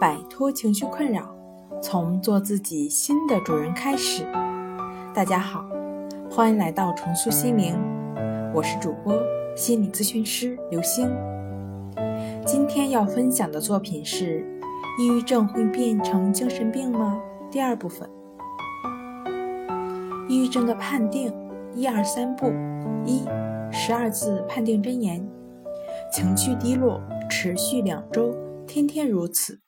摆脱情绪困扰，从做自己新的主人开始。大家好，欢迎来到重塑心灵，我是主播心理咨询师刘星。今天要分享的作品是《抑郁症会变成精神病吗》第二部分。抑郁症的判定，一二三步：一、十二字判定真言，情绪低落，持续两周，天天如此。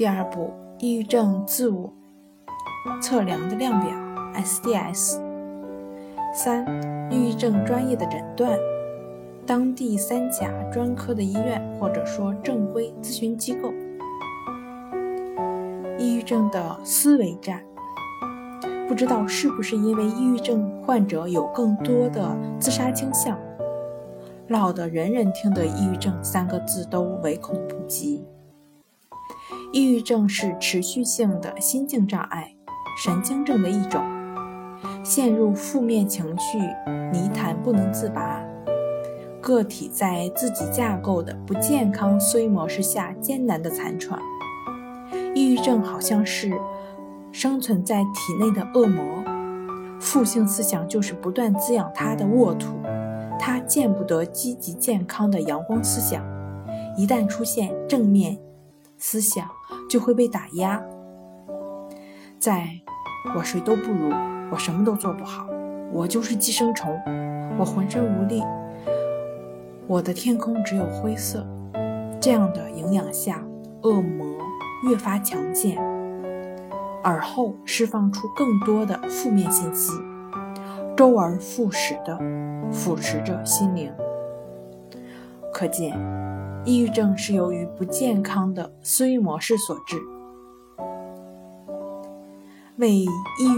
第二步，抑郁症自我测量的量表 SDS。三、抑郁症专业的诊断，当地三甲专科的医院或者说正规咨询机构。抑郁症的思维战，不知道是不是因为抑郁症患者有更多的自杀倾向，闹得人人听得“抑郁症”三个字都唯恐不及。抑郁症是持续性的心境障碍、神经症的一种，陷入负面情绪泥潭不能自拔，个体在自己架构的不健康思维模式下艰难的残喘。抑郁症好像是生存在体内的恶魔，负性思想就是不断滋养它的沃土，它见不得积极健康的阳光思想，一旦出现正面思想。就会被打压，在我谁都不如，我什么都做不好，我就是寄生虫，我浑身无力，我的天空只有灰色。这样的营养下，恶魔越发强健，而后释放出更多的负面信息，周而复始的腐蚀着心灵。可见。抑郁症是由于不健康的思维模式所致。为抑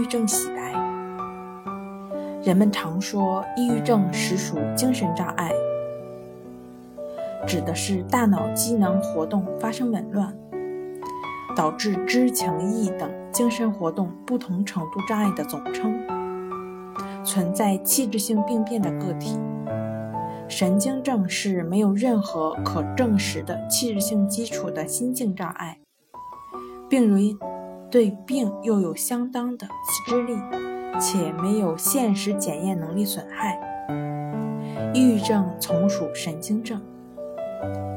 郁症洗白，人们常说抑郁症实属精神障碍，指的是大脑机能活动发生紊乱，导致知情意等精神活动不同程度障碍的总称，存在器质性病变的个体。神经症是没有任何可证实的器质性基础的心境障碍，病人对病又有相当的自知力，且没有现实检验能力损害。抑郁症从属神经症。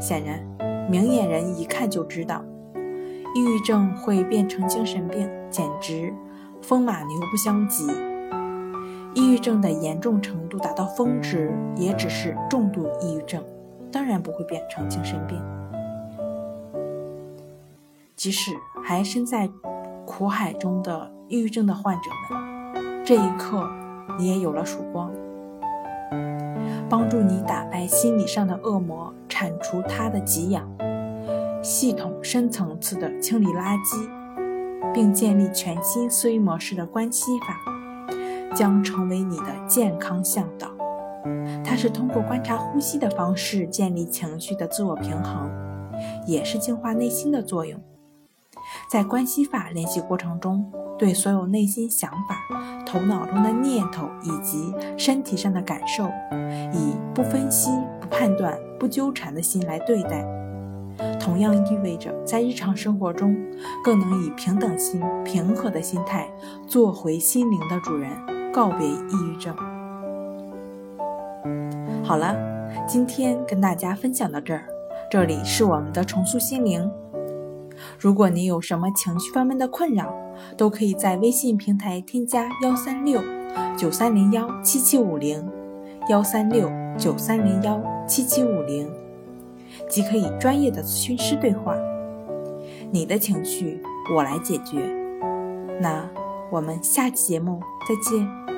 显然，明眼人一看就知道，抑郁症会变成精神病，简直风马牛不相及。抑郁症的严重程度达到峰值，也只是重度抑郁症，当然不会变成精神病。即使还身在苦海中的抑郁症的患者们，这一刻你也有了曙光，帮助你打败心理上的恶魔，铲除他的给养，系统深层次的清理垃圾，并建立全新思维模式的关系法。将成为你的健康向导。它是通过观察呼吸的方式建立情绪的自我平衡，也是净化内心的作用。在关系法练习过程中，对所有内心想法、头脑中的念头以及身体上的感受，以不分析、不判断、不纠缠的心来对待，同样意味着在日常生活中更能以平等心、平和的心态做回心灵的主人。告别抑郁症。好了，今天跟大家分享到这儿。这里是我们的重塑心灵。如果你有什么情绪方面的困扰，都可以在微信平台添加幺三六九三零幺七七五零幺三六九三零幺七七五零，即可以专业的咨询师对话。你的情绪我来解决。那我们下期节目再见。